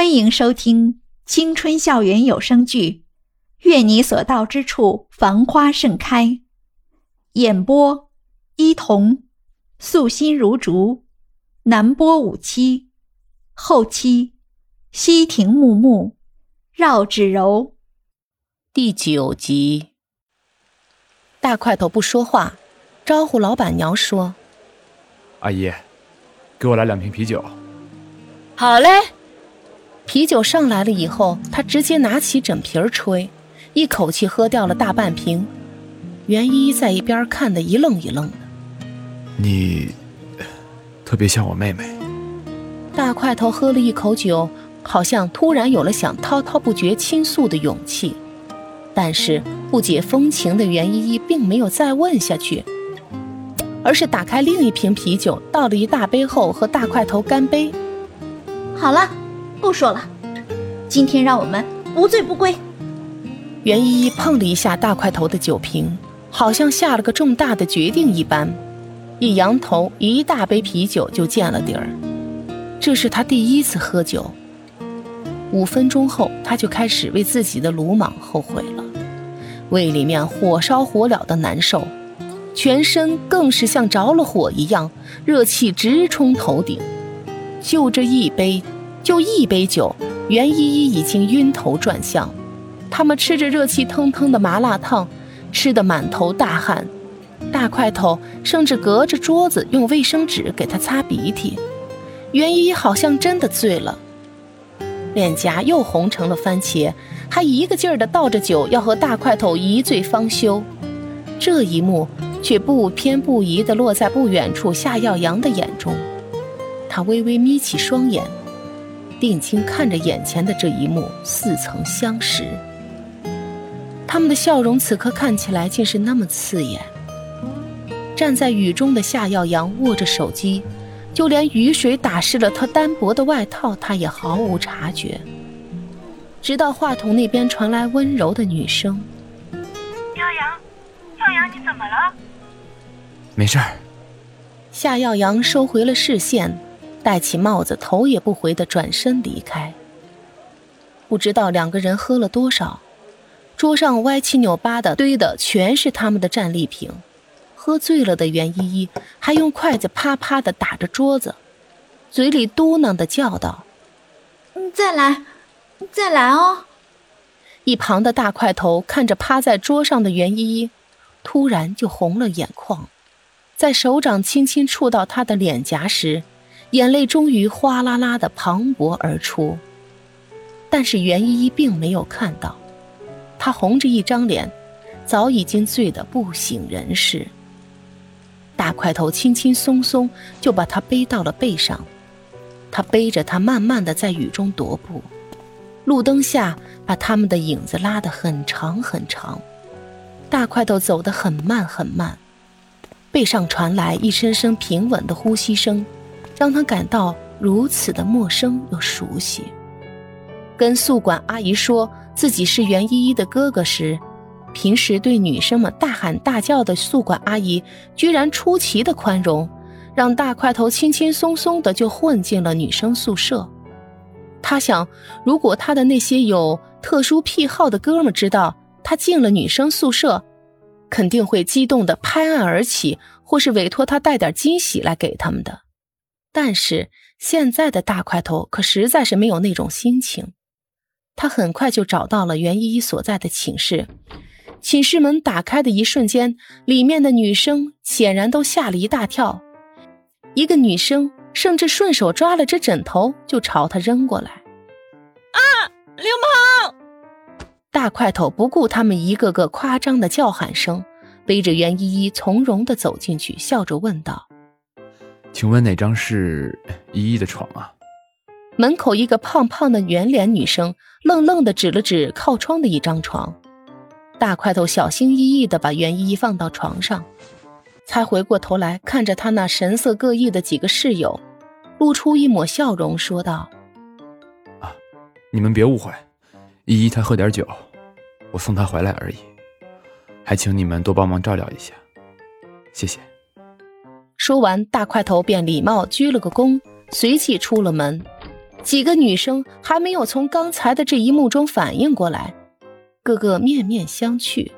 欢迎收听青春校园有声剧《愿你所到之处繁花盛开》，演播：伊童，素心如竹，南波五七，后期：西亭木木，绕指柔。第九集，大块头不说话，招呼老板娘说：“阿姨，给我来两瓶啤酒。”好嘞。啤酒上来了以后，他直接拿起整瓶吹，一口气喝掉了大半瓶。袁依依在一边看得一愣一愣的。你特别像我妹妹。大块头喝了一口酒，好像突然有了想滔滔不绝倾诉的勇气。但是不解风情的袁依依并没有再问下去，而是打开另一瓶啤酒，倒了一大杯后和大块头干杯。好了。不说了，今天让我们无醉不归。袁依依碰了一下大块头的酒瓶，好像下了个重大的决定一般，一扬头，一大杯啤酒就见了底儿。这是他第一次喝酒。五分钟后，他就开始为自己的鲁莽后悔了，胃里面火烧火燎的难受，全身更是像着了火一样，热气直冲头顶。就这一杯。就一杯酒，袁依依已经晕头转向。他们吃着热气腾腾的麻辣烫，吃得满头大汗。大块头甚至隔着桌子用卫生纸给他擦鼻涕。袁依依好像真的醉了，脸颊又红成了番茄，还一个劲儿地倒着酒要和大块头一醉方休。这一幕却不偏不倚地落在不远处夏耀阳的眼中，他微微眯起双眼。定睛看着眼前的这一幕，似曾相识。他们的笑容此刻看起来竟是那么刺眼。站在雨中的夏耀阳握着手机，就连雨水打湿了他单薄的外套，他也毫无察觉。直到话筒那边传来温柔的女声：“耀阳，耀阳，你怎么了？”“没事儿。”夏耀阳收回了视线。戴起帽子，头也不回地转身离开。不知道两个人喝了多少，桌上歪七扭八的堆的全是他们的战利品。喝醉了的袁依依还用筷子啪啪地打着桌子，嘴里嘟囔的叫道：“再来，再来哦！”一旁的大块头看着趴在桌上的袁依依，突然就红了眼眶，在手掌轻轻触到她的脸颊时。眼泪终于哗啦啦的磅礴而出，但是袁依依并没有看到，她红着一张脸，早已经醉得不省人事。大块头轻轻松松就把她背到了背上，他背着她慢慢的在雨中踱步，路灯下把他们的影子拉得很长很长。大块头走得很慢很慢，背上传来一声声平稳的呼吸声。让他感到如此的陌生又熟悉。跟宿管阿姨说自己是袁依依的哥哥时，平时对女生们大喊大叫的宿管阿姨，居然出奇的宽容，让大块头轻轻松松的就混进了女生宿舍。他想，如果他的那些有特殊癖好的哥们知道他进了女生宿舍，肯定会激动的拍案而起，或是委托他带点惊喜来给他们的。但是现在的大块头可实在是没有那种心情。他很快就找到了袁依依所在的寝室，寝室门打开的一瞬间，里面的女生显然都吓了一大跳。一个女生甚至顺手抓了只枕头就朝他扔过来。啊！流氓！大块头不顾他们一个个夸张的叫喊声，背着袁依依从容的走进去，笑着问道。请问哪张是依依的床啊？门口一个胖胖的圆脸女生愣愣地指了指靠窗的一张床。大块头小心翼翼地把袁依依放到床上，才回过头来看着他那神色各异的几个室友，露出一抹笑容，说道：“啊，你们别误会，依依她喝点酒，我送她回来而已，还请你们多帮忙照料一下，谢谢。”说完，大块头便礼貌鞠了个躬，随即出了门。几个女生还没有从刚才的这一幕中反应过来，个个面面相觑。